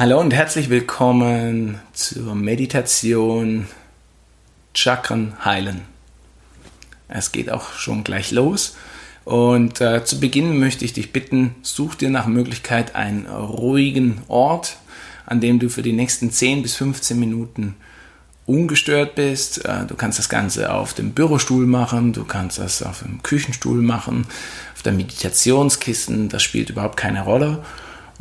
Hallo und herzlich willkommen zur Meditation Chakren heilen. Es geht auch schon gleich los. Und äh, zu Beginn möchte ich dich bitten, such dir nach Möglichkeit einen ruhigen Ort, an dem du für die nächsten 10 bis 15 Minuten ungestört bist. Äh, du kannst das Ganze auf dem Bürostuhl machen, du kannst das auf dem Küchenstuhl machen, auf der Meditationskissen, das spielt überhaupt keine Rolle.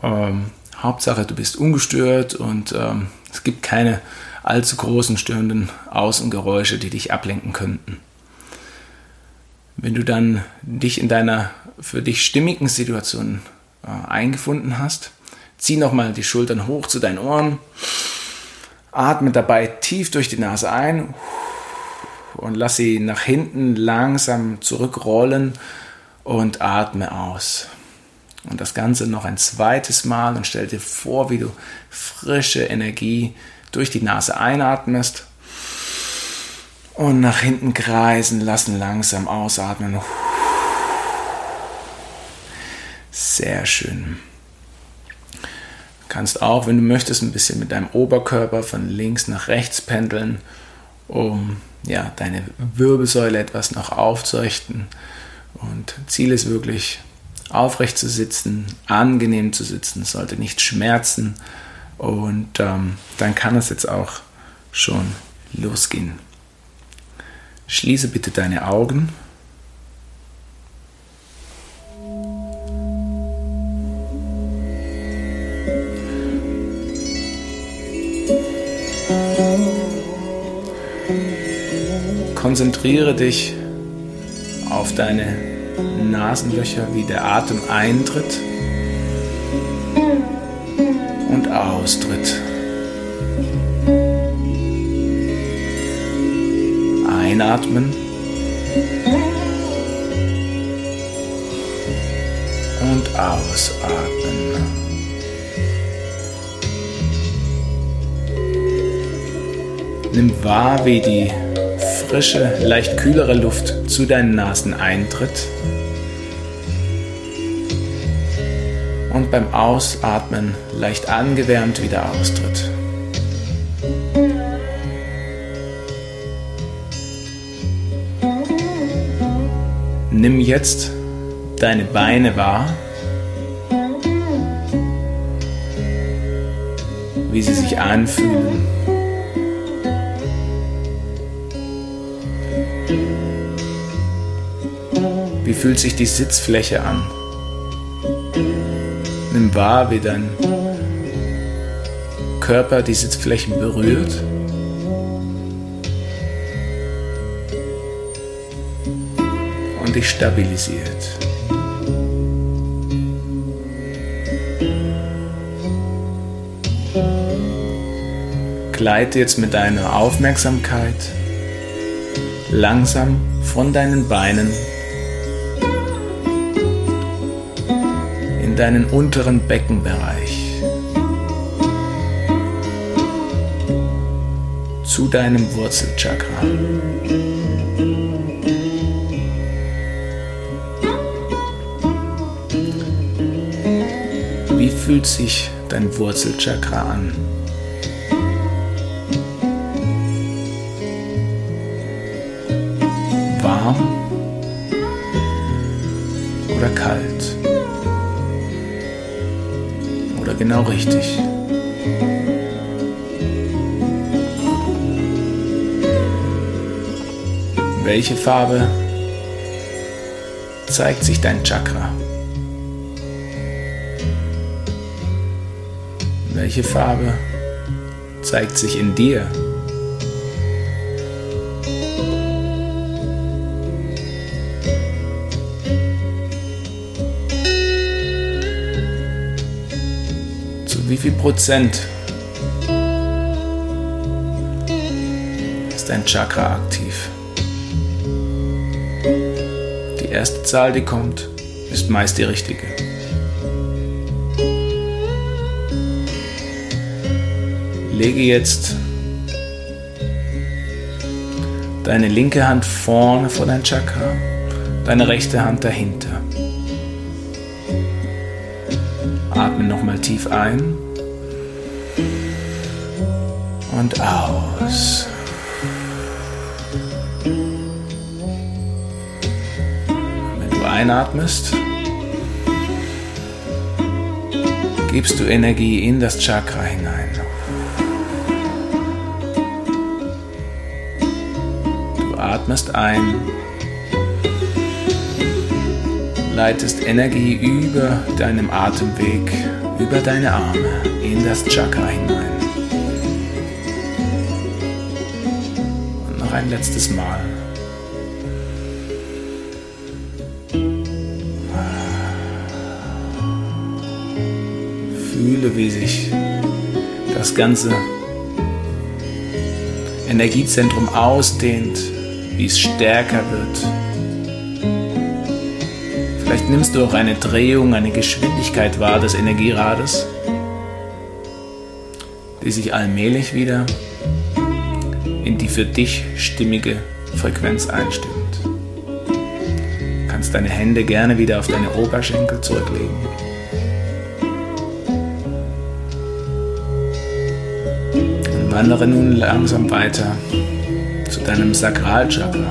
Ähm, Hauptsache, du bist ungestört und ähm, es gibt keine allzu großen störenden Außengeräusche, die dich ablenken könnten. Wenn du dann dich in deiner für dich stimmigen Situation äh, eingefunden hast, zieh nochmal die Schultern hoch zu deinen Ohren, atme dabei tief durch die Nase ein und lass sie nach hinten langsam zurückrollen und atme aus. Und das Ganze noch ein zweites Mal und stell dir vor, wie du frische Energie durch die Nase einatmest und nach hinten kreisen lassen, langsam ausatmen. Sehr schön. Du kannst auch, wenn du möchtest, ein bisschen mit deinem Oberkörper von links nach rechts pendeln, um ja, deine Wirbelsäule etwas noch aufzurichten. Und Ziel ist wirklich, aufrecht zu sitzen, angenehm zu sitzen, es sollte nicht schmerzen und ähm, dann kann es jetzt auch schon losgehen. Schließe bitte deine Augen. Konzentriere dich auf deine Nasenlöcher, wie der Atem eintritt und austritt. Einatmen und ausatmen. Nimm wahr, wie die frische, leicht kühlere Luft zu deinen Nasen eintritt und beim Ausatmen leicht angewärmt wieder austritt. Nimm jetzt deine Beine wahr, wie sie sich anfühlen. Wie fühlt sich die Sitzfläche an? Nimm wahr, wie dein Körper die Sitzflächen berührt. Und dich stabilisiert. Gleite jetzt mit deiner Aufmerksamkeit langsam von deinen Beinen deinen unteren Beckenbereich zu deinem Wurzelchakra. Wie fühlt sich dein Wurzelchakra an? Warm oder kalt? Genau richtig. Welche Farbe zeigt sich dein Chakra? Welche Farbe zeigt sich in dir? Viel Prozent ist dein Chakra aktiv? Die erste Zahl, die kommt, ist meist die richtige. Lege jetzt deine linke Hand vorne vor dein Chakra, deine rechte Hand dahinter. Atme nochmal tief ein Und aus. Wenn du einatmest, gibst du Energie in das Chakra hinein. Du atmest ein, leitest Energie über deinem Atemweg, über deine Arme in das Chakra hinein. Und noch ein letztes Mal. Fühle, wie sich das ganze Energiezentrum ausdehnt, wie es stärker wird. Nimmst du auch eine Drehung, eine Geschwindigkeit wahr des Energierades, die sich allmählich wieder in die für dich stimmige Frequenz einstimmt. Du kannst deine Hände gerne wieder auf deine Oberschenkel zurücklegen. Wandere nun langsam weiter zu deinem Sakralchakra,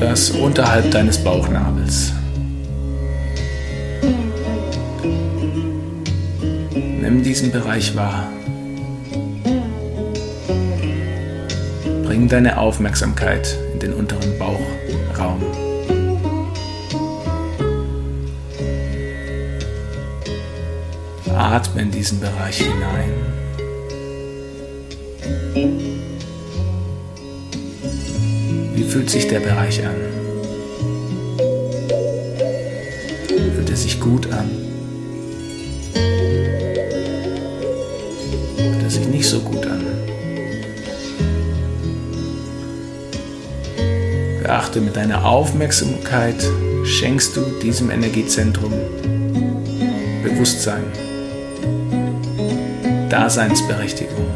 etwas unterhalb deines Bauchnabels. Nimm diesen Bereich wahr. Bring deine Aufmerksamkeit in den unteren Bauchraum. Atme in diesen Bereich hinein. Wie fühlt sich der Bereich an? Fühlt er sich gut an? Fühlt er sich nicht so gut an? Beachte mit deiner Aufmerksamkeit, schenkst du diesem Energiezentrum Bewusstsein, Daseinsberechtigung.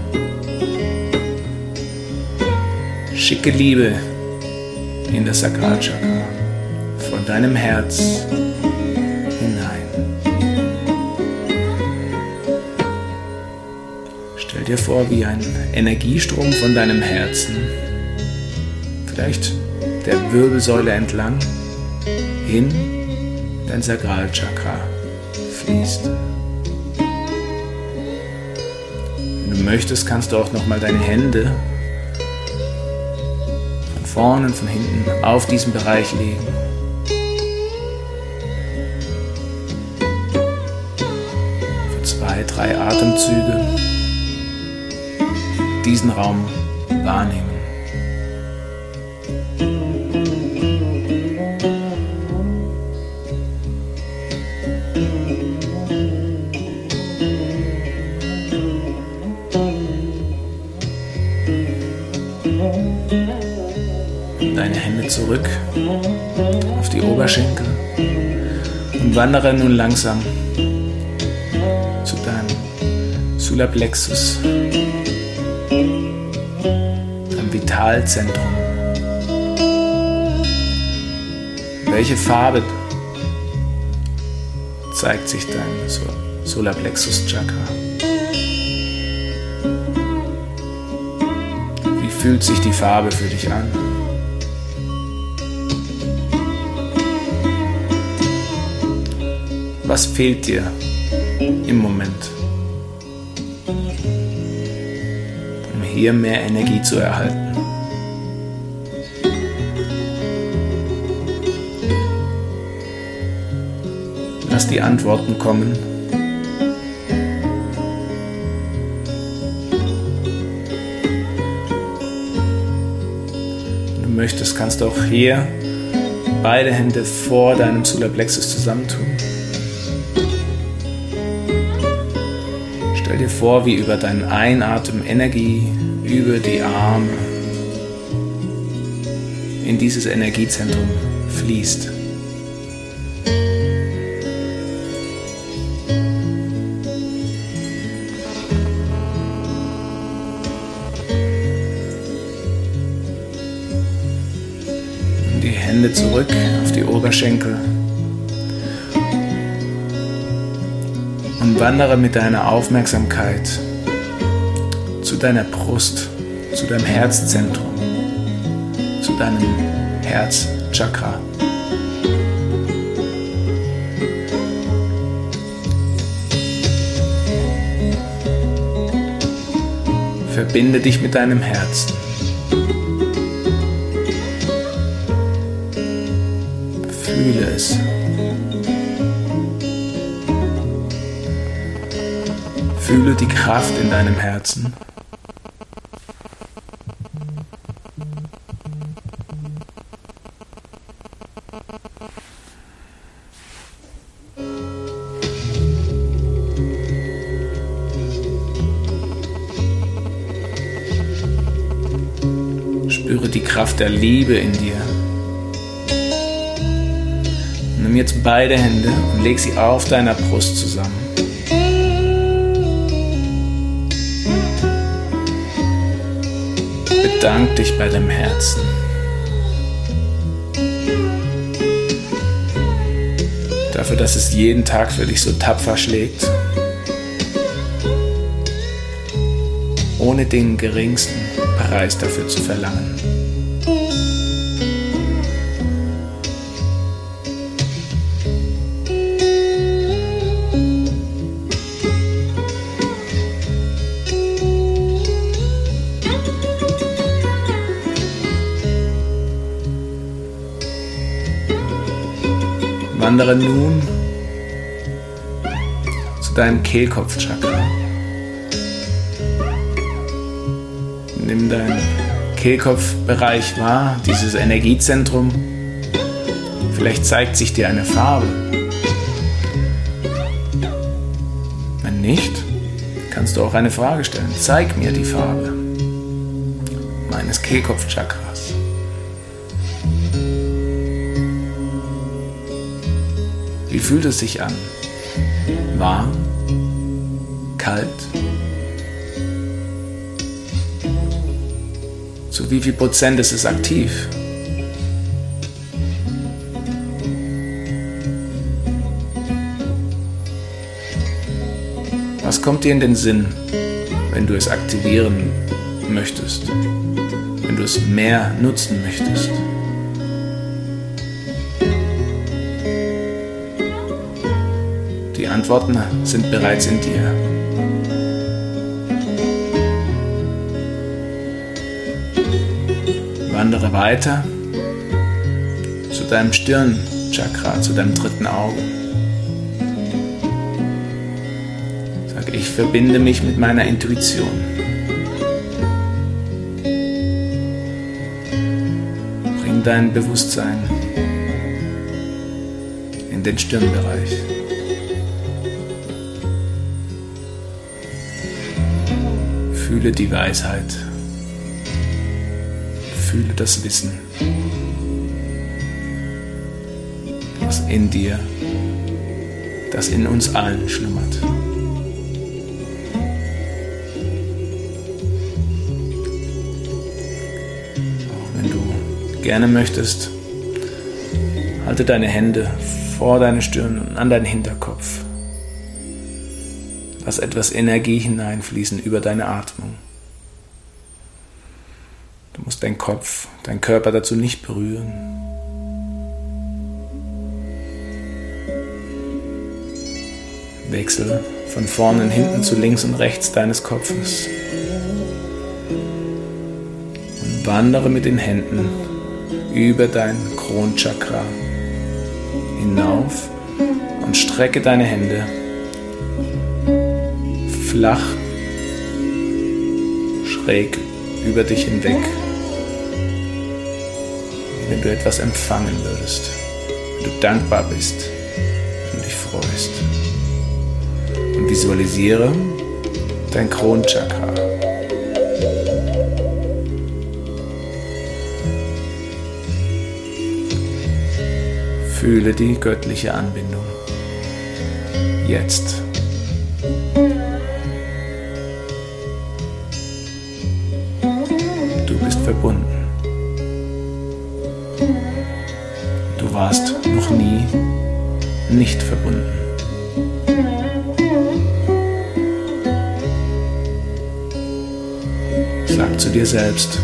Schicke Liebe in das Sakralchakra von deinem Herz hinein. Stell dir vor, wie ein Energiestrom von deinem Herzen, vielleicht der Wirbelsäule entlang, hin dein Sakralchakra fließt. Wenn du möchtest, kannst du auch noch mal deine Hände vorne und von hinten auf diesen Bereich legen. Für zwei, drei Atemzüge diesen Raum wahrnehmen. Und wandere nun langsam zu deinem Solarplexus, deinem Vitalzentrum. Welche Farbe zeigt sich dein Solarplexus Chakra? Wie fühlt sich die Farbe für dich an? Was fehlt dir im Moment, um hier mehr Energie zu erhalten? Lass die Antworten kommen. Wenn du möchtest, kannst du auch hier beide Hände vor deinem Solarplexus zusammentun. Stell dir vor, wie über deinen Einatmen Energie über die Arme in dieses Energiezentrum fließt. Die Hände zurück auf die Oberschenkel. Und wandere mit deiner Aufmerksamkeit zu deiner Brust, zu deinem Herzzentrum, zu deinem Herzchakra. Verbinde dich mit deinem Herzen. Fühle es. Fühle die Kraft in deinem Herzen. Spüre die Kraft der Liebe in dir. Nimm jetzt beide Hände und leg sie auf deiner Brust zusammen. Bedank dich bei deinem Herzen. Dafür, dass es jeden Tag für dich so tapfer schlägt. Ohne den geringsten Preis dafür zu verlangen. Wandere nun zu deinem Kehlkopfchakra. Nimm deinen Kehlkopfbereich wahr, dieses Energiezentrum. Vielleicht zeigt sich dir eine Farbe. Wenn nicht, kannst du auch eine Frage stellen. Zeig mir die Farbe meines Kehlkopfchakras. Wie fühlt es sich an? Warm? Kalt? Zu wie viel Prozent ist es aktiv? Was kommt dir in den Sinn, wenn du es aktivieren möchtest? Wenn du es mehr nutzen möchtest? Antworten sind bereits in dir. Wandere weiter zu deinem Stirnchakra, zu deinem dritten Auge. Sag, ich verbinde mich mit meiner Intuition. Bring dein Bewusstsein in den Stirnbereich. Fühle die Weisheit. Fühle das Wissen, was in dir, das in uns allen schlummert. Wenn du gerne möchtest, halte deine Hände vor deine Stirn und an deinen Hinterkopf. Lass etwas Energie hineinfließen über deine Atmung. Du musst deinen Kopf, deinen Körper dazu nicht berühren. Wechsel von vorne und hinten zu links und rechts deines Kopfes. Und wandere mit den Händen über dein Kronchakra hinauf und strecke deine Hände flach, schräg über dich hinweg, wenn du etwas empfangen würdest, wenn du dankbar bist, wenn du dich freust. Und visualisiere dein Kronchakra. Fühle die göttliche Anbindung. Jetzt. nicht verbunden. Sag zu dir selbst,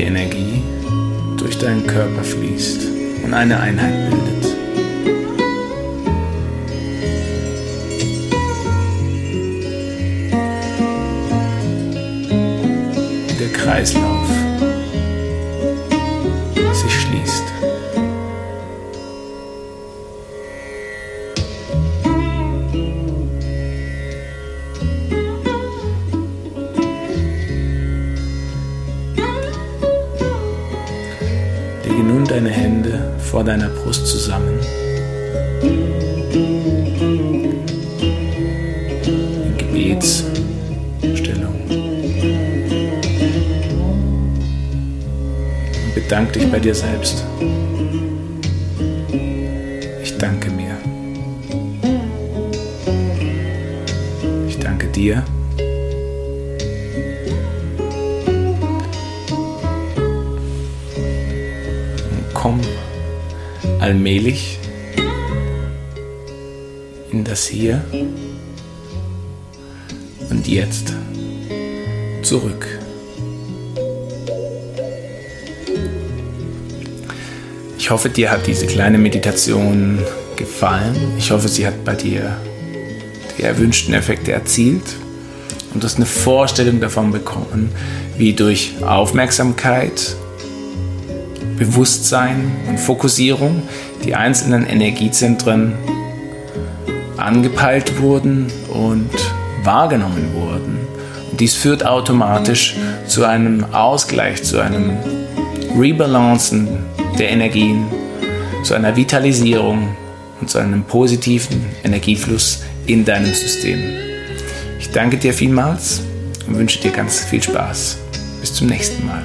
die Energie durch deinen Körper fließt und eine Einheit bildet. Der Kreislauf sich schließt. Deine Hände vor deiner Brust zusammen. In Gebetsstellung. Und bedank dich bei dir selbst. Ich danke mir. Ich danke dir. Allmählich in das Hier und Jetzt zurück. Ich hoffe, dir hat diese kleine Meditation gefallen. Ich hoffe, sie hat bei dir die erwünschten Effekte erzielt und du hast eine Vorstellung davon bekommen, wie durch Aufmerksamkeit Bewusstsein und Fokussierung die einzelnen Energiezentren angepeilt wurden und wahrgenommen wurden. Und dies führt automatisch zu einem Ausgleich, zu einem Rebalancen der Energien, zu einer Vitalisierung und zu einem positiven Energiefluss in deinem System. Ich danke dir vielmals und wünsche dir ganz viel Spaß. Bis zum nächsten Mal.